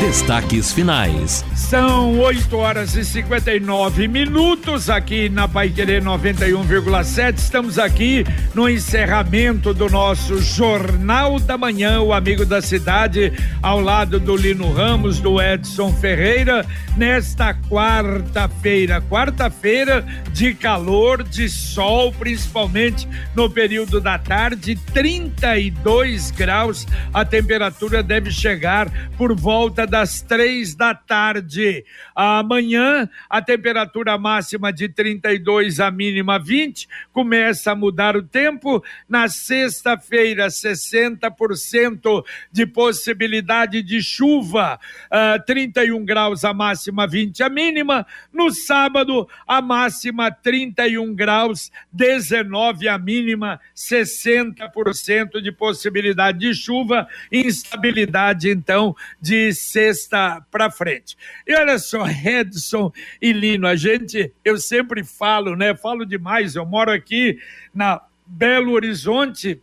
Destaques finais. São 8 horas e 59 minutos aqui na Pai Querer 91,7. Estamos aqui no encerramento do nosso Jornal da Manhã, o Amigo da Cidade, ao lado do Lino Ramos, do Edson Ferreira, nesta quarta-feira. Quarta-feira de calor, de sol, principalmente no período da tarde, 32 graus. A temperatura deve chegar por volta das três da tarde. Amanhã, a temperatura máxima de 32, a mínima 20. Começa a mudar o tempo. Na sexta-feira, 60% de possibilidade de chuva, uh, 31 graus a máxima, 20 a mínima. No sábado, a máxima 31 graus, 19 a mínima, 60% de possibilidade de chuva, instabilidade então de sexta para frente. E olha só, Edson e Lino, a gente, eu sempre falo, né? Falo demais, eu moro aqui na Belo Horizonte,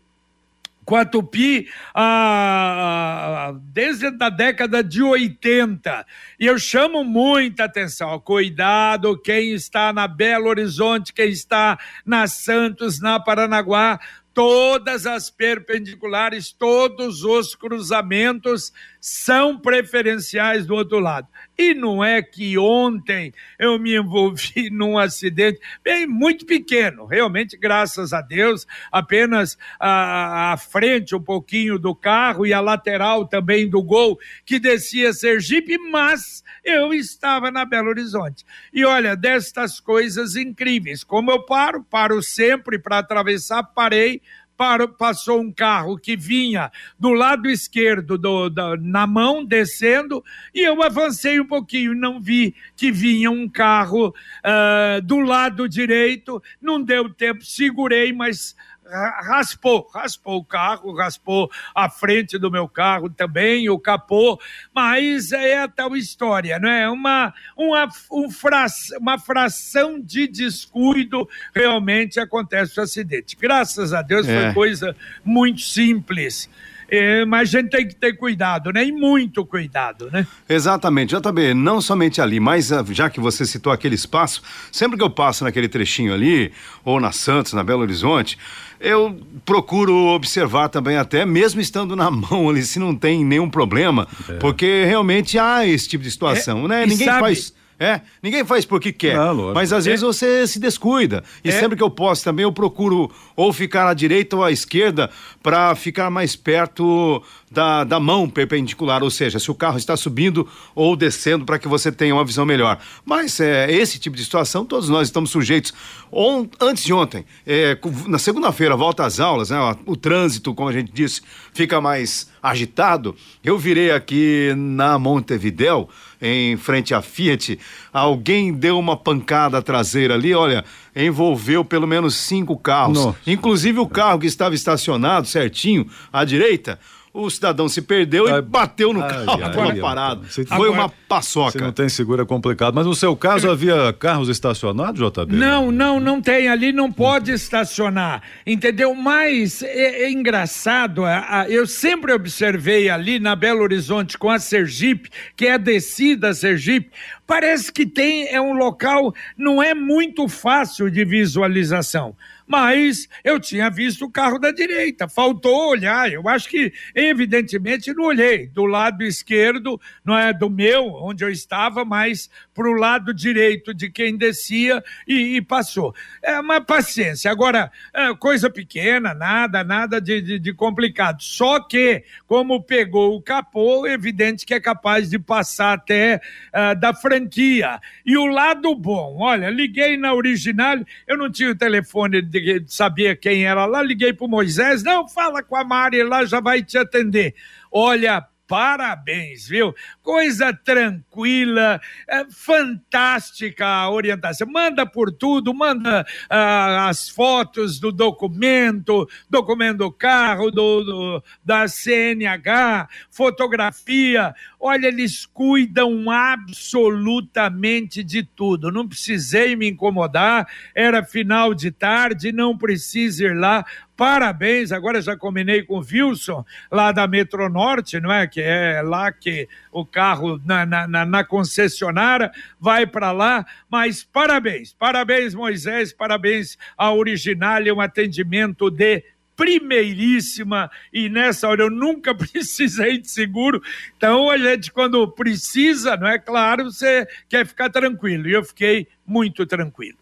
com a Tupi ah, desde a década de 80. E eu chamo muita atenção. Cuidado, quem está na Belo Horizonte, quem está na Santos, na Paranaguá, todas as perpendiculares, todos os cruzamentos são preferenciais do outro lado. E não é que ontem eu me envolvi num acidente bem muito pequeno, realmente, graças a Deus, apenas a, a frente um pouquinho do carro e a lateral também do gol que descia Sergipe, mas eu estava na Belo Horizonte. E olha, destas coisas incríveis, como eu paro, paro sempre para atravessar, parei, parou, passou um carro que vinha do lado esquerdo do, na mão, descendo, e eu avancei um pouquinho, não vi que vinha um carro uh, do lado direito, não deu tempo, segurei, mas raspou, raspou o carro, raspou a frente do meu carro também, o capô, mas é a tal história, não é? Uma, uma, um fra, uma fração de descuido realmente acontece o acidente. Graças a Deus é. foi coisa muito simples. É, mas a gente tem que ter cuidado, né? E muito cuidado, né? Exatamente. JB, não somente ali, mas ah, já que você citou aquele espaço, sempre que eu passo naquele trechinho ali, ou na Santos, na Belo Horizonte, eu procuro observar também até, mesmo estando na mão ali, se não tem nenhum problema, é. porque realmente há esse tipo de situação, é, né? Ninguém sabe... faz é, ninguém faz porque quer. Não, mas às vezes é. você se descuida. E é. sempre que eu posso também, eu procuro ou ficar à direita ou à esquerda para ficar mais perto da, da mão perpendicular, ou seja, se o carro está subindo ou descendo para que você tenha uma visão melhor. Mas é, esse tipo de situação, todos nós estamos sujeitos. On, antes de ontem, é, na segunda-feira, volta às aulas, né, o trânsito, como a gente disse, fica mais agitado. Eu virei aqui na Montevidéu em frente à Fiat, alguém deu uma pancada traseira ali, olha, envolveu pelo menos cinco carros. Nossa. Inclusive o carro que estava estacionado certinho à direita o cidadão se perdeu ai, e bateu no ai, carro, estava parado. Foi agora, uma paçoca. Você não tem seguro é complicado. Mas no seu caso havia carros estacionados, JB? Não, não, não tem. Ali não pode estacionar. Entendeu? Mas é, é engraçado, eu sempre observei ali na Belo Horizonte com a Sergipe, que é a descida Sergipe, parece que tem, é um local, não é muito fácil de visualização mas eu tinha visto o carro da direita, faltou olhar. Eu acho que, evidentemente, não olhei do lado esquerdo, não é do meu, onde eu estava, mas para o lado direito de quem descia e, e, passou. É uma paciência. Agora, é coisa pequena, nada, nada de, de, de complicado. Só que, como pegou o capô, evidente que é capaz de passar até uh, da franquia. E o lado bom, olha, liguei na original, eu não tinha o telefone de de saber quem era lá, liguei para Moisés, não, fala com a Mari lá, já vai te atender. Olha, parabéns, viu? Coisa tranquila, é, fantástica a orientação. Manda por tudo, manda ah, as fotos do documento, documento do carro, do, do, da CNH, fotografia. Olha, eles cuidam absolutamente de tudo. Não precisei me incomodar, era final de tarde, não precisa ir lá. Parabéns, agora já combinei com o Wilson, lá da Metronorte, não é? Que é lá que o carro na, na, na concessionária vai para lá. Mas parabéns, parabéns, Moisés, parabéns a Originalia, um atendimento de primeiríssima e nessa hora eu nunca precisei de seguro. Então a gente quando precisa, não é claro, você quer ficar tranquilo. E eu fiquei muito tranquilo.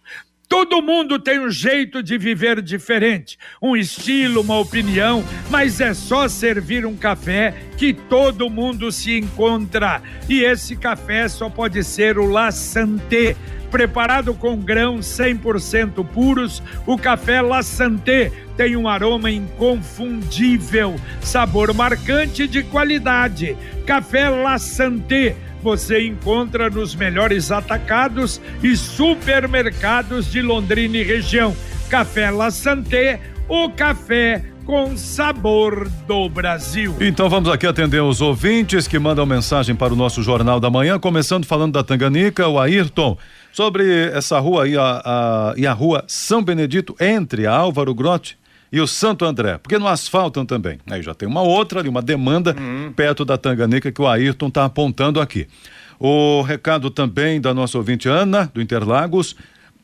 Todo mundo tem um jeito de viver diferente, um estilo, uma opinião, mas é só servir um café que todo mundo se encontra. E esse café só pode ser o La Santé preparado com grãos 100% puros, o café La Santé tem um aroma inconfundível, sabor marcante de qualidade. Café La Santé você encontra nos melhores atacados e supermercados de Londrina e região. Café La Santé, o café com sabor do Brasil. Então vamos aqui atender os ouvintes que mandam mensagem para o nosso Jornal da Manhã, começando falando da Tanganica, o Ayrton, sobre essa rua aí, a, a, e a rua São Benedito, entre a Álvaro Grotti e o Santo André, porque não asfaltam também. Aí já tem uma outra ali, uma demanda uhum. perto da Tanganica que o Ayrton está apontando aqui. O recado também da nossa ouvinte Ana, do Interlagos,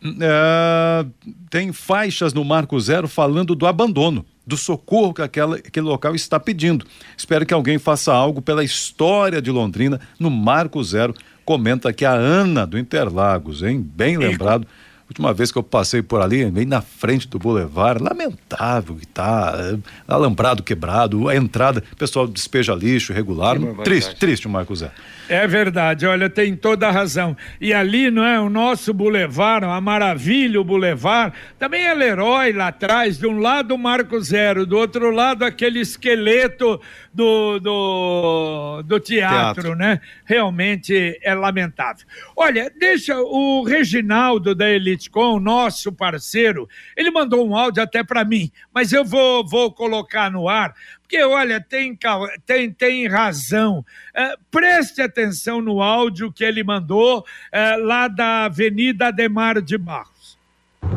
é, tem faixas no Marco Zero falando do abandono do socorro que aquela, aquele local está pedindo. Espero que alguém faça algo pela história de Londrina no Marco Zero. Comenta aqui a Ana do Interlagos, hein? Bem lembrado. Última vez que eu passei por ali, bem na frente do Boulevard, lamentável que tá, é, alambrado quebrado, a entrada, o pessoal despeja lixo regular, triste, triste Marco Zé. É verdade, olha, tem toda a razão. E ali, não é, o nosso Boulevard, a maravilha o Boulevard, também é Leroy lá atrás, de um lado o Marco Zero, do outro lado aquele esqueleto do, do, do teatro, teatro, né? Realmente é lamentável. Olha, deixa o Reginaldo da Elitecom, nosso parceiro, ele mandou um áudio até para mim, mas eu vou, vou colocar no ar, porque olha, tem, tem, tem razão. É, preste atenção no áudio que ele mandou é, lá da Avenida Ademar de Barros.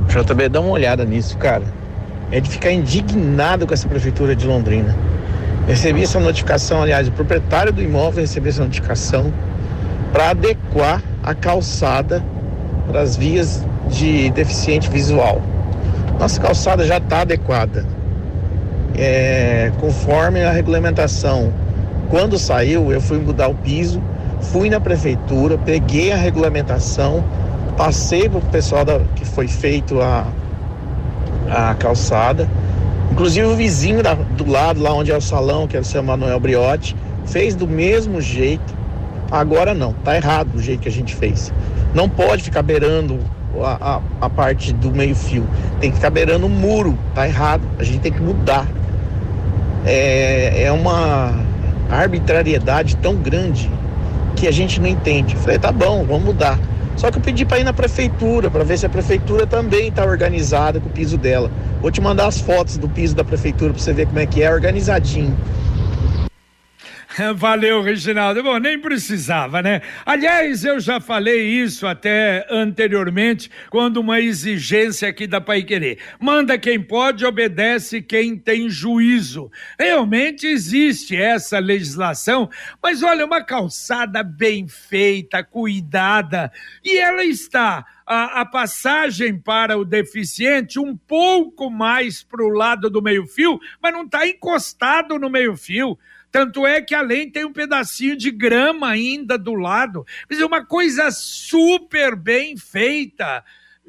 JB, dá uma olhada nisso, cara. É de ficar indignado com essa prefeitura de Londrina. Recebi essa notificação, aliás, o proprietário do imóvel recebeu essa notificação para adequar a calçada para as vias de deficiente visual. Nossa calçada já está adequada, é, conforme a regulamentação. Quando saiu, eu fui mudar o piso, fui na prefeitura, peguei a regulamentação, passei para o pessoal da, que foi feito a, a calçada Inclusive o vizinho da, do lado, lá onde é o salão, que é o seu Manuel Briotti, fez do mesmo jeito. Agora não, tá errado o jeito que a gente fez. Não pode ficar beirando a, a, a parte do meio-fio. Tem que ficar beirando o muro. Tá errado. A gente tem que mudar. É, é uma arbitrariedade tão grande que a gente não entende. Falei, tá bom, vamos mudar. Só que eu pedi para ir na prefeitura, para ver se a prefeitura também está organizada com o piso dela. Vou te mandar as fotos do piso da prefeitura para você ver como é que é, organizadinho. Valeu, Reginaldo. Bom, nem precisava, né? Aliás, eu já falei isso até anteriormente, quando uma exigência aqui da Pai Querer. Manda quem pode, obedece quem tem juízo. Realmente existe essa legislação, mas olha, uma calçada bem feita, cuidada, e ela está a, a, passagem para o deficiente um pouco mais para o lado do meio-fio, mas não está encostado no meio-fio. Tanto é que além tem um pedacinho de grama ainda do lado. Mas é uma coisa super bem feita.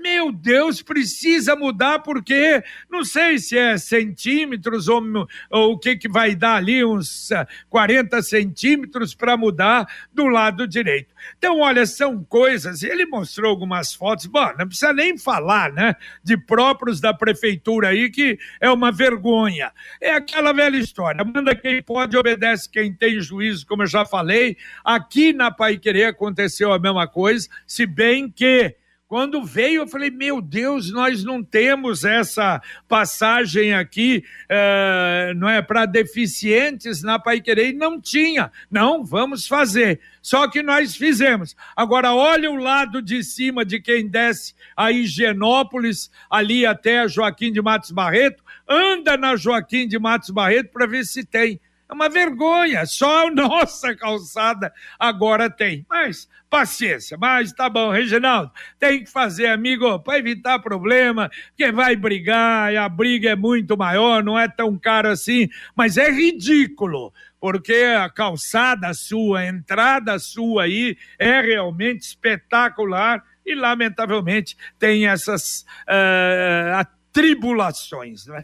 Meu Deus, precisa mudar porque não sei se é centímetros ou, ou o que, que vai dar ali, uns 40 ah, centímetros para mudar do lado direito. Então, olha, são coisas. Ele mostrou algumas fotos, bom, não precisa nem falar, né? De próprios da prefeitura aí, que é uma vergonha. É aquela velha história: manda quem pode, obedece quem tem juízo, como eu já falei. Aqui na Pai Querer aconteceu a mesma coisa, se bem que Quando veio, eu falei: Meu Deus, nós não temos essa passagem aqui, eh, não é? Para deficientes na Pai Querer. Não tinha. Não, vamos fazer. Só que nós fizemos. Agora, olha o lado de cima de quem desce a Higienópolis, ali até Joaquim de Matos Barreto, anda na Joaquim de Matos Barreto para ver se tem. É uma vergonha, só a nossa calçada agora tem. Mas, paciência, mas tá bom, Reginaldo, tem que fazer, amigo, para evitar problema, porque vai brigar, e a briga é muito maior, não é tão caro assim, mas é ridículo, porque a calçada sua, a entrada sua aí é realmente espetacular e, lamentavelmente, tem essas uh, atribulações, né?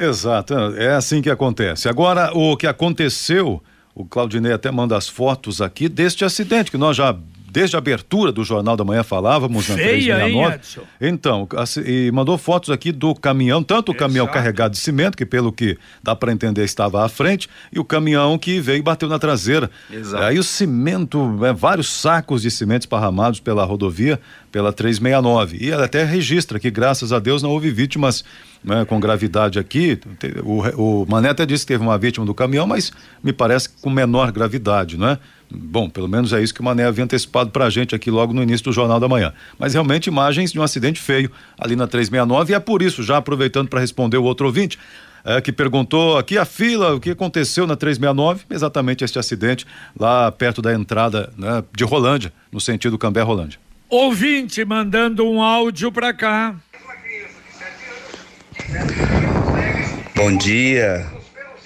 Exato, é assim que acontece. Agora, o que aconteceu, o Claudinei até manda as fotos aqui deste acidente que nós já desde a abertura do Jornal da Manhã falávamos na Feia, 369. Hein, então, e mandou fotos aqui do caminhão, tanto o caminhão Exato. carregado de cimento, que pelo que dá para entender estava à frente, e o caminhão que veio e bateu na traseira. Exato. Aí o cimento, é, vários sacos de cimento esparramados pela rodovia, pela 369. E ela até registra que, graças a Deus, não houve vítimas né, com gravidade aqui. O, o Mané até disse que teve uma vítima do caminhão, mas me parece com menor gravidade, não é? Bom, pelo menos é isso que o Mané havia antecipado para a gente aqui logo no início do Jornal da Manhã. Mas realmente imagens de um acidente feio ali na 369 e é por isso, já aproveitando para responder o outro ouvinte, é, que perguntou aqui a fila, o que aconteceu na 369, exatamente este acidente lá perto da entrada né, de Rolândia, no sentido Cambé-Rolândia. Ouvinte mandando um áudio para cá. Bom dia,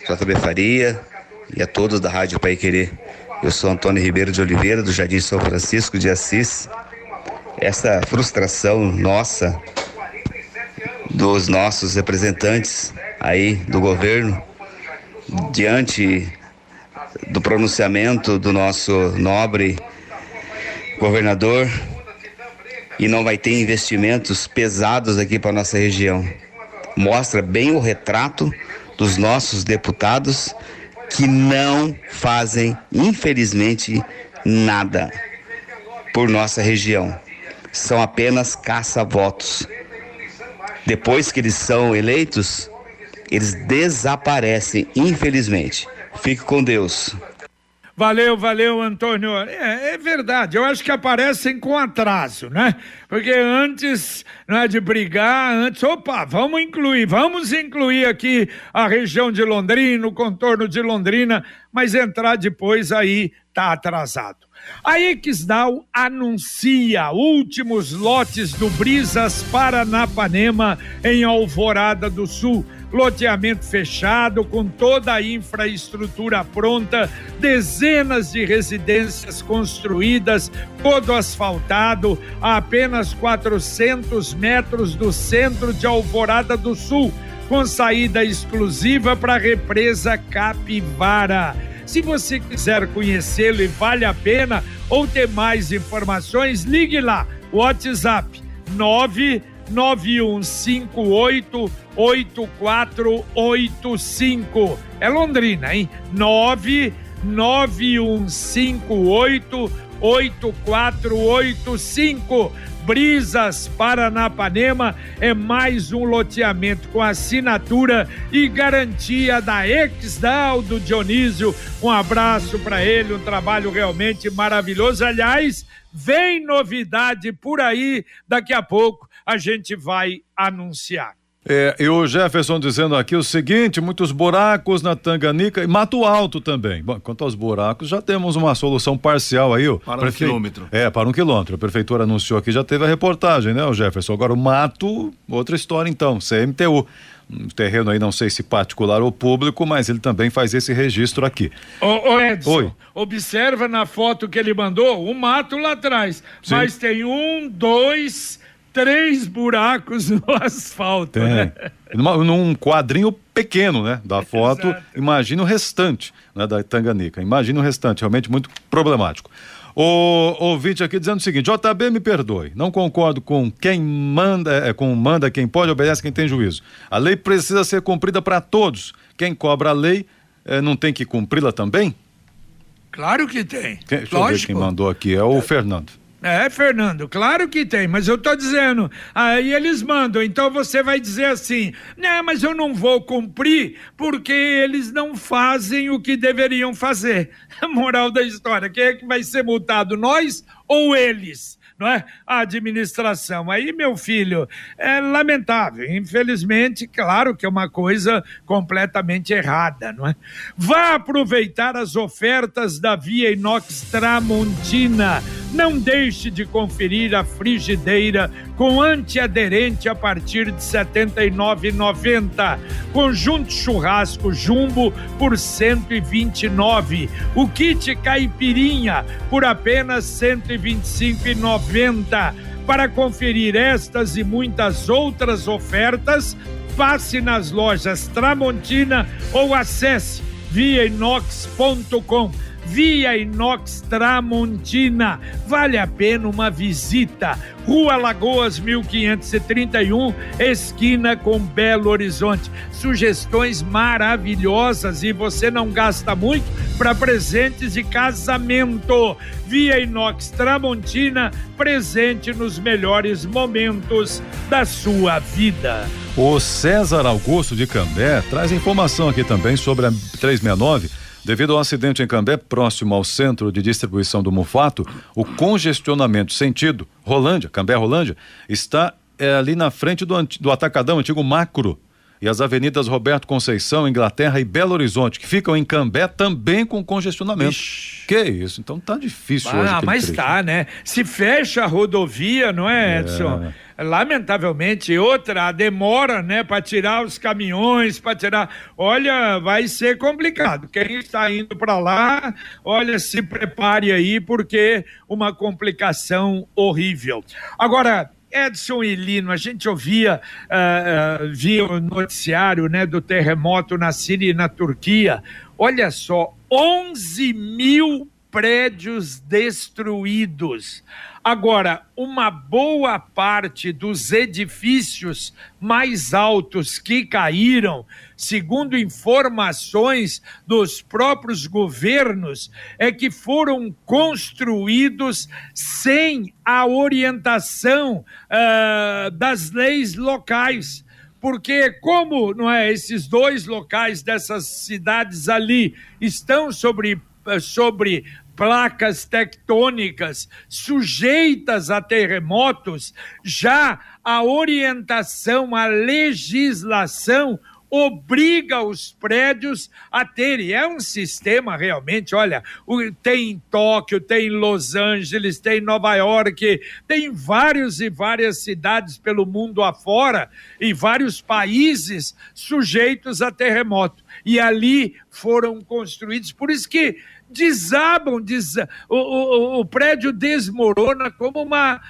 JB Faria e a todos da Rádio Pai Querer. Eu sou Antônio Ribeiro de Oliveira, do Jardim São Francisco de Assis. Essa frustração nossa, dos nossos representantes aí do governo, diante do pronunciamento do nosso nobre governador, e não vai ter investimentos pesados aqui para nossa região. Mostra bem o retrato dos nossos deputados que não fazem, infelizmente, nada por nossa região. São apenas caça-votos. Depois que eles são eleitos, eles desaparecem, infelizmente. Fique com Deus. Valeu, valeu, Antônio. É, é, verdade, eu acho que aparecem com atraso, né? Porque antes né, de brigar, antes, opa, vamos incluir, vamos incluir aqui a região de Londrina, o contorno de Londrina, mas entrar depois aí tá atrasado. A Exdal anuncia últimos lotes do Brisas Paranapanema em Alvorada do Sul loteamento fechado, com toda a infraestrutura pronta, dezenas de residências construídas, todo asfaltado, a apenas 400 metros do centro de Alvorada do Sul, com saída exclusiva para a represa Capivara. Se você quiser conhecê-lo e vale a pena ou ter mais informações, ligue lá. WhatsApp 99158 8485. É Londrina, hein? 99158 8485. Brisas Paranapanema é mais um loteamento com assinatura e garantia da Exdal do Dionísio. Um abraço para ele, um trabalho realmente maravilhoso. Aliás, vem novidade por aí, daqui a pouco a gente vai anunciar. É, e o Jefferson dizendo aqui o seguinte: muitos buracos na Tanganica e Mato Alto também. Bom, quanto aos buracos, já temos uma solução parcial aí. O para prefe... um quilômetro. É, para um quilômetro. A prefeitura anunciou aqui, já teve a reportagem, né, o Jefferson? Agora o mato, outra história então, CMTU. Um terreno aí, não sei se particular ou público, mas ele também faz esse registro aqui. Ô, ô Edson, Oi. observa na foto que ele mandou o mato lá atrás. Sim. Mas tem um, dois três buracos no asfalto. Né? Numa, num quadrinho pequeno, né? Da foto. Exato. Imagina o restante né, da Tanganica. Imagina o restante, realmente muito problemático. O ouvinte aqui dizendo o seguinte: JB, me perdoe, não concordo com quem manda, é, com manda quem pode, obedece quem tem juízo. A lei precisa ser cumprida para todos. Quem cobra a lei é, não tem que cumpri-la também? Claro que tem. Quem, deixa Lógico. eu ver quem mandou aqui, é o é. Fernando. É, Fernando, claro que tem, mas eu tô dizendo, aí eles mandam, então você vai dizer assim, né, mas eu não vou cumprir porque eles não fazem o que deveriam fazer. Moral da história, quem é que vai ser multado, nós ou eles? Não é? A administração. Aí, meu filho, é lamentável. Infelizmente, claro que é uma coisa completamente errada, não é? Vá aproveitar as ofertas da Via Inox Tramontina. Não deixe de conferir a frigideira com antiaderente a partir de R$ 79,90. Conjunto churrasco jumbo por R$ 129. O kit caipirinha por apenas R$ 125,90. Para conferir estas e muitas outras ofertas, passe nas lojas Tramontina ou acesse viainox.com Via Inox Tramontina. Vale a pena uma visita. Rua Lagoas 1531, esquina com Belo Horizonte. Sugestões maravilhosas e você não gasta muito para presentes de casamento. Via Inox Tramontina, presente nos melhores momentos da sua vida. O César Augusto de Cambé traz informação aqui também sobre a 369 Devido ao acidente em Cambé, próximo ao centro de distribuição do Mufato, o congestionamento sentido Rolândia, Cambé Rolândia, está é, ali na frente do, do Atacadão, antigo Macro, e as avenidas Roberto Conceição, Inglaterra e Belo Horizonte, que ficam em Cambé também com congestionamento. Ixi. Que isso, então tá difícil ah, hoje. Ah, mas trecho. tá, né? Se fecha a rodovia, não é, Edson? É lamentavelmente, outra, a demora, né, para tirar os caminhões, para tirar. Olha, vai ser complicado. Quem está indo para lá, olha, se prepare aí, porque uma complicação horrível. Agora, Edson e Lino, a gente ouvia, uh, uh, via o noticiário né, do terremoto na Síria e na Turquia. Olha só, 11 mil prédios destruídos. Agora, uma boa parte dos edifícios mais altos que caíram, segundo informações dos próprios governos, é que foram construídos sem a orientação uh, das leis locais porque como não é esses dois locais dessas cidades ali estão sobre sobre placas tectônicas sujeitas a terremotos, já a orientação, a legislação obriga os prédios a terem. É um sistema realmente, olha, tem em Tóquio, tem em Los Angeles, tem em Nova York, tem vários e várias cidades pelo mundo afora e vários países sujeitos a terremoto. E ali foram construídos, por isso que desabam, des... o, o, o prédio desmorona como uma,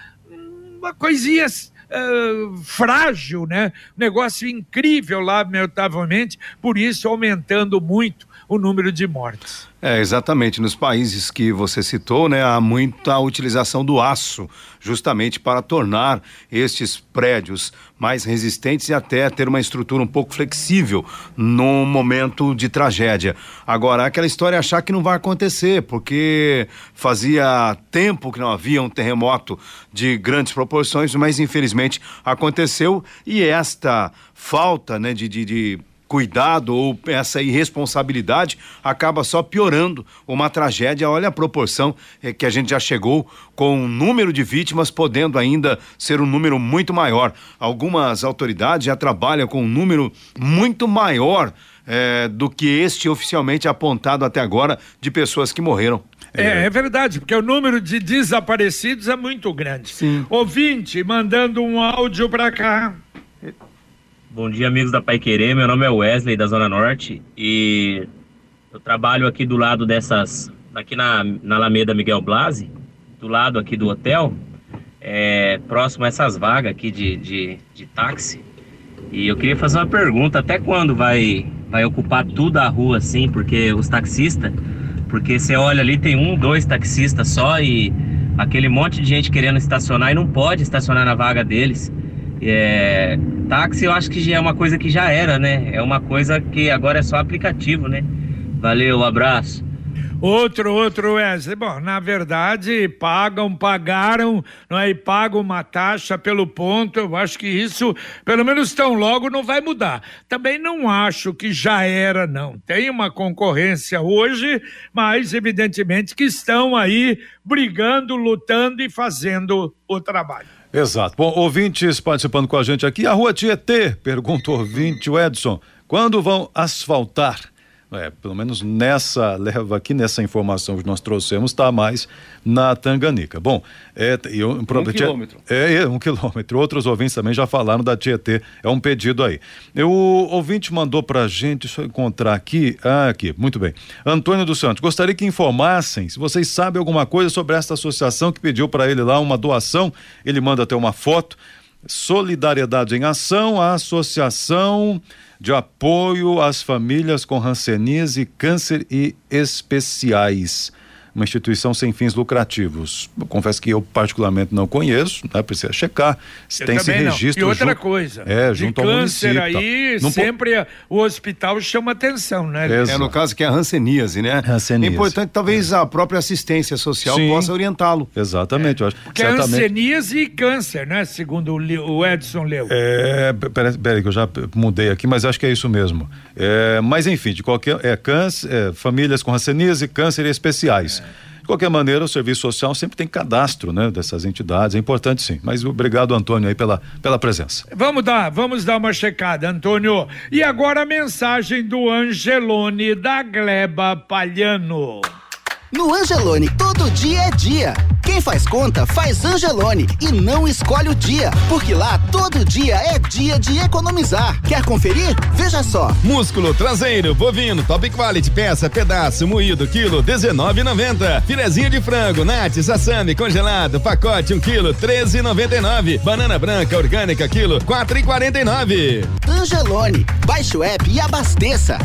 uma coisinha Uh, frágil, né? Negócio incrível, lamentavelmente, por isso aumentando muito o número de mortes. É, exatamente. Nos países que você citou, né, há muita utilização do aço, justamente para tornar estes prédios mais resistentes e até ter uma estrutura um pouco flexível num momento de tragédia. Agora, aquela história é achar que não vai acontecer, porque fazia tempo que não havia um terremoto de grandes proporções, mas infelizmente aconteceu e esta falta, né, de, de, de cuidado ou essa irresponsabilidade acaba só piorando uma tragédia. Olha a proporção é, que a gente já chegou com o um número de vítimas, podendo ainda ser um número muito maior. Algumas autoridades já trabalham com um número muito maior é, do que este oficialmente apontado até agora de pessoas que morreram. É, é verdade, porque o número de desaparecidos é muito grande. Sim. Ouvinte, mandando um áudio para cá. Bom dia, amigos da Pai Querer. Meu nome é Wesley, da Zona Norte, e eu trabalho aqui do lado dessas. aqui na, na Alameda Miguel Blasi, do lado aqui do hotel, é, próximo a essas vagas aqui de, de, de táxi. E eu queria fazer uma pergunta: até quando vai, vai ocupar tudo a rua assim? Porque os taxistas, porque você olha ali, tem um, dois taxistas só e aquele monte de gente querendo estacionar e não pode estacionar na vaga deles. É, táxi eu acho que já é uma coisa que já era, né? É uma coisa que agora é só aplicativo, né? Valeu, abraço. Outro, outro Wesley. Bom, na verdade, pagam, pagaram, não é? E pagam uma taxa pelo ponto. Eu acho que isso, pelo menos tão logo, não vai mudar. Também não acho que já era, não. Tem uma concorrência hoje, mas evidentemente que estão aí brigando, lutando e fazendo o trabalho. Exato. Bom, ouvintes participando com a gente aqui. A rua Tietê, pergunta o ouvinte o Edson, quando vão asfaltar? É, pelo menos nessa leva aqui, nessa informação que nós trouxemos, está mais na Tanganica. Bom, é, eu, um quilômetro. É, é, um quilômetro. Outros ouvintes também já falaram da Tietê. É um pedido aí. Eu, o ouvinte mandou para a gente, deixa eu encontrar aqui. Ah, aqui, muito bem. Antônio dos Santos, gostaria que informassem se vocês sabem alguma coisa sobre esta associação que pediu para ele lá uma doação. Ele manda até uma foto. Solidariedade em Ação, a associação de apoio às famílias com ranceníase, câncer e especiais uma instituição sem fins lucrativos. Eu confesso que eu particularmente não conheço, né? Precisa checar se Eu tem esse também não. registro. E outra junto, coisa, É, de junto ao câncer município. aí, Não po- sempre o hospital chama atenção, né? Exato. É no caso que é a hanseníase, né? Hanseníase. É importante, talvez a própria assistência social Sim. possa orientá-lo. Exatamente, eu acho. Que é certamente. hanseníase e câncer, né? Segundo o Edson leu. É, peraí, peraí, que eu já mudei aqui, mas acho que é isso mesmo. É, mas enfim, de qualquer. É câncer, é, famílias com ranceníase, câncer especiais. De qualquer maneira, o serviço social sempre tem cadastro, né, dessas entidades. É importante sim. Mas obrigado, Antônio, aí pela, pela presença. Vamos dar, vamos dar uma checada, Antônio. E agora a mensagem do Angelone da Gleba Palhano. No Angelone, todo dia é dia. Quem faz conta, faz Angelone e não escolhe o dia, porque lá todo dia é dia de economizar. Quer conferir? Veja só. Músculo traseiro, bovino, top quality, peça, pedaço, moído, quilo, 19,90. Filezinho de frango, nate, sassami, congelado, pacote, 1 quilo, 13,99. Banana branca, orgânica, quilo, 4,49. Angelone, baixe o app e abasteça.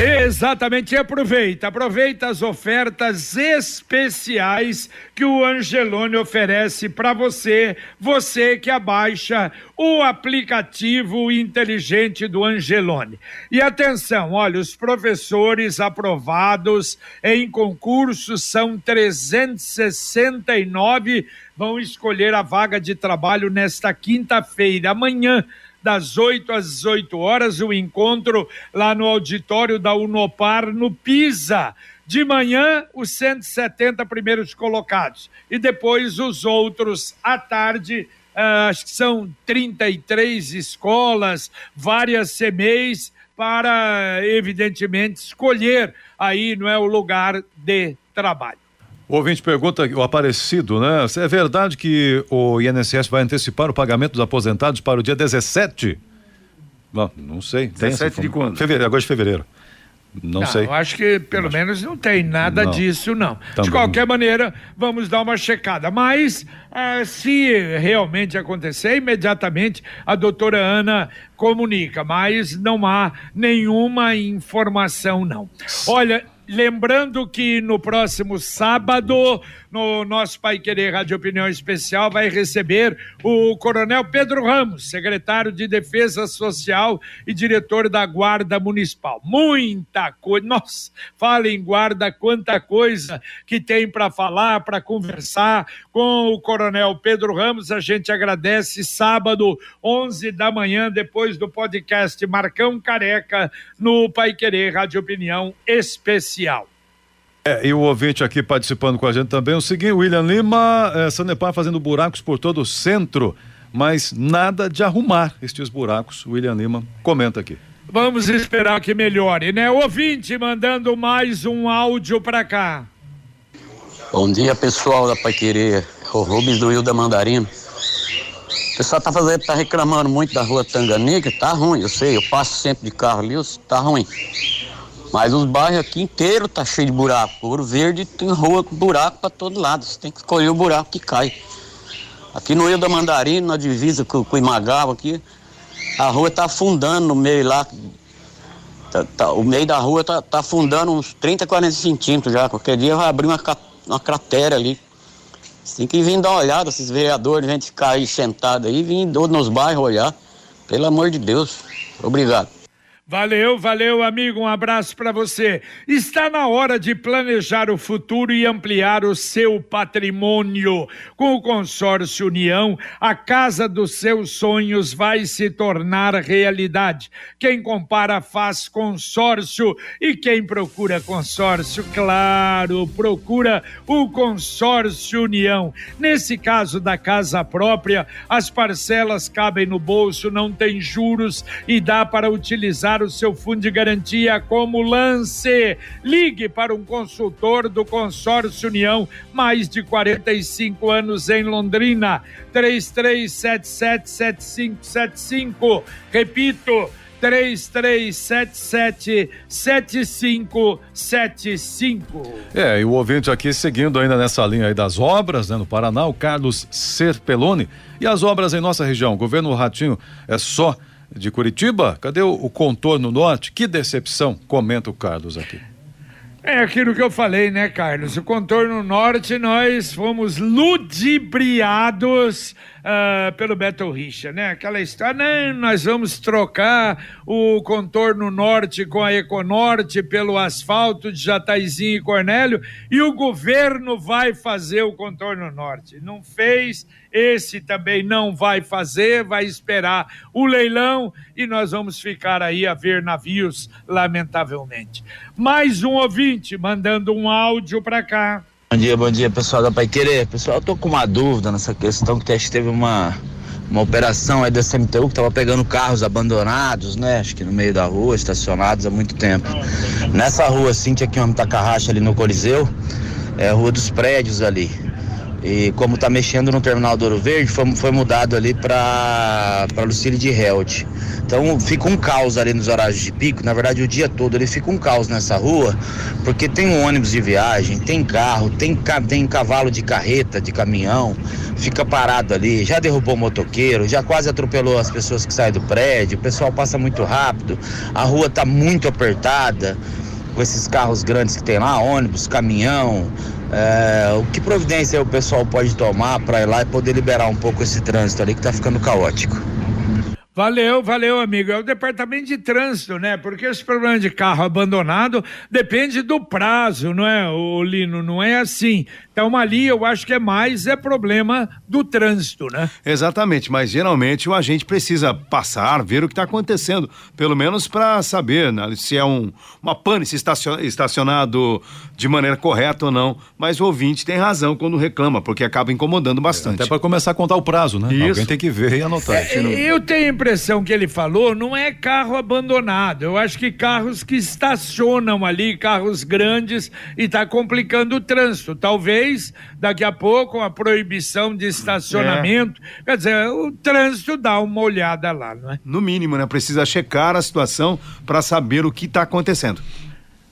Exatamente, e aproveita, aproveita as ofertas especiais que o Angelone oferece para você, você que abaixa o aplicativo inteligente do Angelone. E atenção, olha, os professores aprovados em concurso são 369, vão escolher a vaga de trabalho nesta quinta-feira, amanhã das 8 às 18 horas, o encontro lá no auditório da Unopar, no Pisa. De manhã, os 170 primeiros colocados. E depois os outros à tarde. ah, acho que são 33 escolas, várias CMEs, para, evidentemente, escolher aí, não é, o lugar de trabalho. O ouvinte pergunta, o Aparecido, né? É verdade que o INSS vai antecipar o pagamento dos aposentados para o dia 17? Não, não sei. Tem essa 17 de quando? Fevereiro, agosto de fevereiro. Não, sei. Eu acho que pelo menos não tem nada Não. disso, não. Também. De qualquer maneira, vamos dar uma checada. Mas, ah, se realmente acontecer, imediatamente a doutora Ana comunica. Mas não há nenhuma informação, não. Olha. Lembrando que no próximo sábado, no nosso Pai Querer Rádio Opinião Especial, vai receber o Coronel Pedro Ramos, secretário de Defesa Social e diretor da Guarda Municipal. Muita coisa. Nossa, fala em guarda, quanta coisa que tem para falar, para conversar com o Coronel Pedro Ramos. A gente agradece sábado, 11 da manhã, depois do podcast Marcão Careca, no Pai Querer Rádio Opinião Especial. É, e o ouvinte aqui participando com a gente também, o seguinte, William Lima, é, Sanepar fazendo buracos por todo o centro, mas nada de arrumar estes buracos. William Lima comenta aqui. Vamos esperar que melhore, né? Ouvinte mandando mais um áudio para cá. Bom dia, pessoal da Pai Querer. O Rubens do Rio da Mandarina. O pessoal tá, fazendo, tá reclamando muito da rua Tanganica, tá ruim, eu sei, eu passo sempre de carro ali, tá ruim. Mas os bairros aqui inteiros tá cheio de buraco. Ouro Verde tem rua com buraco para todo lado, você tem que escolher o buraco que cai. Aqui no Rio da Mandarina, na divisa com, com o Imagava aqui, a rua tá afundando no meio lá. Tá- tá- o meio da rua tá, tá afundando uns 30, 40 centímetros já. Qualquer dia vai abrir uma, uma cratera ali. Você tem que vir dar uma olhada, esses vereadores, gente ficar aí sentado aí, vir nos bairros olhar. Pelo amor de Deus. Obrigado. Valeu, valeu, amigo. Um abraço para você. Está na hora de planejar o futuro e ampliar o seu patrimônio. Com o consórcio União, a casa dos seus sonhos vai se tornar realidade. Quem compara faz consórcio e quem procura consórcio, claro, procura o consórcio União. Nesse caso da casa própria, as parcelas cabem no bolso, não tem juros e dá para utilizar o seu fundo de garantia como lance. Ligue para um consultor do Consórcio União, mais de 45 anos em Londrina. 33777575. Repito, 33777575. É, e o ouvinte aqui seguindo ainda nessa linha aí das obras, né, no Paraná, o Carlos Serpeloni. E as obras em nossa região, o governo Ratinho é só de Curitiba? Cadê o, o contorno norte? Que decepção, comenta o Carlos aqui. É aquilo que eu falei, né, Carlos? O contorno norte, nós fomos ludibriados uh, pelo Beto Richa, né? Aquela história, não, nós vamos trocar o contorno norte com a Econorte pelo asfalto de Jataizinho e Cornélio e o governo vai fazer o contorno norte. Não fez, esse também não vai fazer, vai esperar o leilão e nós vamos ficar aí a ver navios, lamentavelmente. Mais um ouvinte mandando um áudio para cá. Bom dia, bom dia, pessoal da Pai Querer. Pessoal, eu tô com uma dúvida nessa questão que teve uma, uma operação aí da CMTU que tava pegando carros abandonados, né? Acho que no meio da rua, estacionados há muito tempo. Nessa rua, Cintia Kiyomi Takahashi ali no Coliseu, é a rua dos prédios ali. E como está mexendo no terminal do Ouro Verde, foi, foi mudado ali para Lucílio de Helt. Então fica um caos ali nos horários de pico, na verdade o dia todo ele fica um caos nessa rua, porque tem um ônibus de viagem, tem carro, tem, tem cavalo de carreta, de caminhão, fica parado ali, já derrubou motoqueiro, já quase atropelou as pessoas que saem do prédio, o pessoal passa muito rápido, a rua está muito apertada com esses carros grandes que tem lá, ônibus, caminhão, é, o que providência o pessoal pode tomar para ir lá e poder liberar um pouco esse trânsito ali que está ficando caótico? Valeu, valeu, amigo. É o departamento de trânsito, né? Porque esse problema de carro abandonado depende do prazo, não é, o Lino? Não é assim. Então ali eu acho que é mais é problema do trânsito, né? Exatamente, mas geralmente o agente precisa passar, ver o que está acontecendo, pelo menos para saber né, se é um, uma pane, se estacionado de maneira correta ou não. Mas o ouvinte tem razão quando reclama, porque acaba incomodando bastante. É, até para começar a contar o prazo, né? Isso. Alguém tem que ver e anotar. É, eu tenho a impressão que ele falou, não é carro abandonado. Eu acho que carros que estacionam ali, carros grandes, e está complicando o trânsito. Talvez daqui a pouco a proibição de estacionamento. É. Quer dizer, o trânsito dá uma olhada lá, não é? No mínimo, né? Precisa checar a situação para saber o que está acontecendo.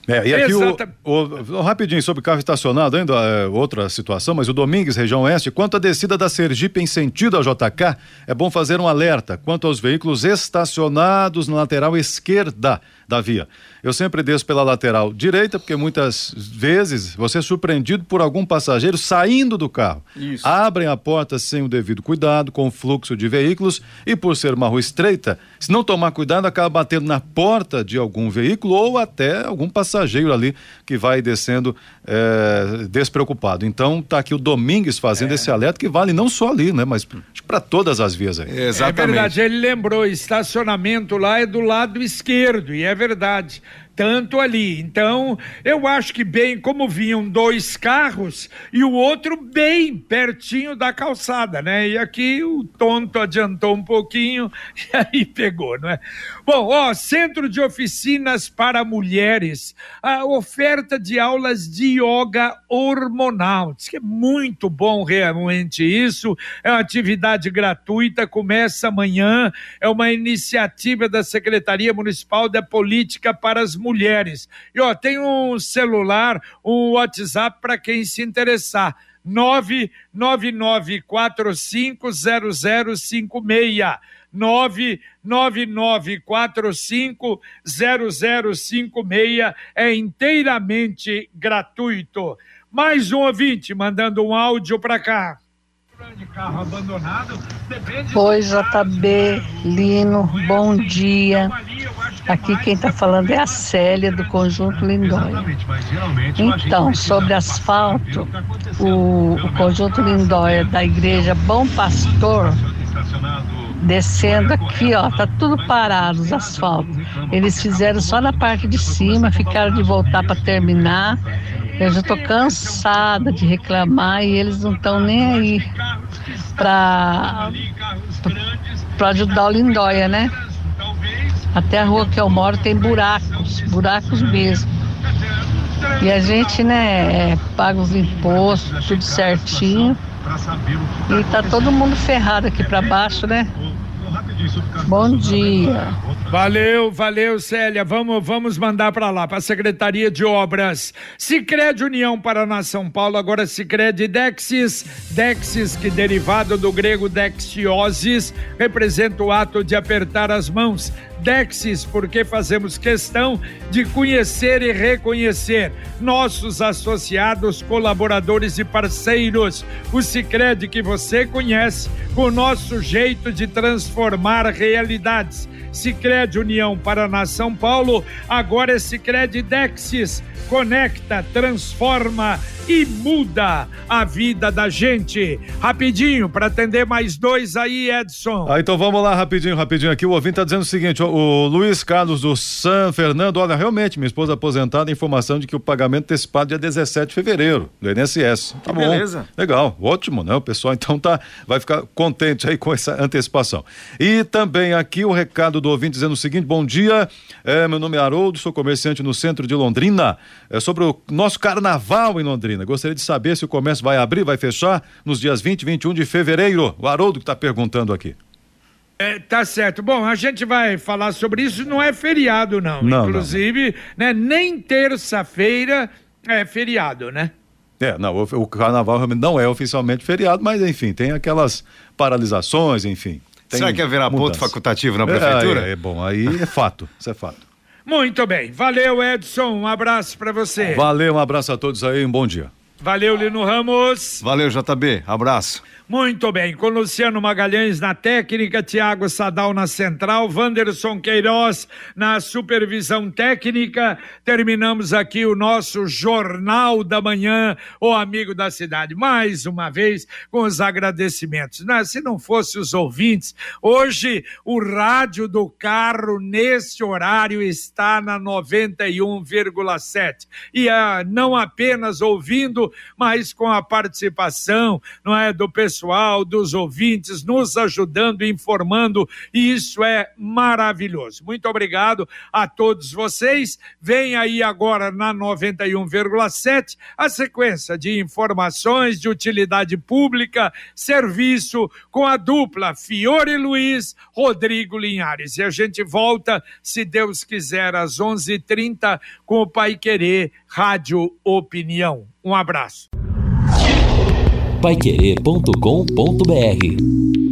É, e aqui o, o, rapidinho sobre carro estacionado, ainda é outra situação, mas o Domingues, região oeste, quanto à descida da Sergipe em sentido ao JK, é bom fazer um alerta quanto aos veículos estacionados na lateral esquerda da via. Eu sempre desço pela lateral direita, porque muitas vezes você é surpreendido por algum passageiro saindo do carro. Isso. Abrem a porta sem o devido cuidado, com o fluxo de veículos, e por ser uma rua estreita, se não tomar cuidado, acaba batendo na porta de algum veículo ou até algum passageiro ali que vai descendo é, despreocupado. Então tá aqui o Domingues fazendo é. esse alerta que vale não só ali, né, mas para todas as vias aí. Exatamente. É verdade, ele lembrou, estacionamento lá é do lado esquerdo, e é verdade tanto ali. Então, eu acho que bem como vinham dois carros e o outro bem pertinho da calçada, né? E aqui o tonto adiantou um pouquinho e aí pegou, não é? Bom, ó, Centro de Oficinas para Mulheres, a oferta de aulas de yoga hormonal. Diz que é muito bom realmente isso. É uma atividade gratuita, começa amanhã. É uma iniciativa da Secretaria Municipal da Política para as mulheres. E ó, tem um celular, um WhatsApp para quem se interessar. 999450056. 999450056 é inteiramente gratuito. Mais um ouvinte mandando um áudio para cá. Oi, JB, Lino, bom dia. Aqui quem está falando é a Célia do Conjunto Lindóia. Então, sobre asfalto, o, o Conjunto Lindóia da Igreja Bom Pastor, descendo aqui, ó, tá tudo parado os asfaltos. Eles fizeram só na parte de cima, ficaram de voltar para terminar. Eu já tô cansada de reclamar e eles não estão nem aí para ajudar o Lindóia, né? Até a rua que eu moro tem buracos, buracos mesmo. E a gente, né, é, paga os impostos, tudo certinho. E tá todo mundo ferrado aqui para baixo, né? Bom dia. Valeu, valeu, Célia. Vamos, vamos mandar para lá, para a Secretaria de Obras. Sicredi União Paraná São Paulo, agora Sicredi Dexis. Dexis, que derivado do grego dexiosis, representa o ato de apertar as mãos. Dexis, porque fazemos questão de conhecer e reconhecer nossos associados, colaboradores e parceiros. O Sicredi que você conhece, com o nosso jeito de transformar realidades. Sicredi União Paraná São Paulo, agora é Sicredi Dexis. Conecta, transforma e muda a vida da gente. Rapidinho, para atender mais dois aí, Edson. Ah, então vamos lá, rapidinho, rapidinho aqui. O ouvinte tá dizendo o seguinte: o, o Luiz Carlos do San Fernando, olha, realmente, minha esposa aposentada, informação de que o pagamento antecipado dia 17 de fevereiro, do INSS. Tá bom. beleza. Legal, ótimo, né? O pessoal então tá, vai ficar contente aí com essa antecipação. E também aqui o recado do ouvinte dizendo o seguinte: bom dia, é, meu nome é Haroldo, sou comerciante no centro de Londrina. É sobre o nosso carnaval em Londrina. Gostaria de saber se o comércio vai abrir, vai fechar nos dias 20 e 21 de fevereiro. O Haroldo que está perguntando aqui. É, tá certo. Bom, a gente vai falar sobre isso. Não é feriado, não. Não, Inclusive, Né, nem terça-feira é feriado, né? É, não, o, o carnaval realmente não é oficialmente feriado, mas enfim, tem aquelas paralisações, enfim. Tem Será que haverá ponto facultativo na É, prefeitura? É, é bom, aí é fato, isso é fato. Muito bem. Valeu, Edson. Um abraço para você. Valeu, um abraço a todos aí, um bom dia. Valeu, Lino Ramos. Valeu, JB. Abraço. Muito bem, com Luciano Magalhães na técnica, Tiago Sadal na central, Wanderson Queiroz na supervisão técnica. Terminamos aqui o nosso Jornal da Manhã, o amigo da cidade. Mais uma vez, com os agradecimentos. Né? Se não fosse os ouvintes, hoje o rádio do carro, nesse horário, está na 91,7. E ah, não apenas ouvindo, mas com a participação, não é, do pessoal, dos ouvintes, nos ajudando, informando, e isso é maravilhoso. Muito obrigado a todos vocês. Vem aí agora na 91,7 a sequência de informações de utilidade pública, serviço com a dupla Fiore Luiz, Rodrigo Linhares. E a gente volta, se Deus quiser, às 11:30 com o Pai Querer Rádio Opinião. Um abraço. Paiquerê.com.br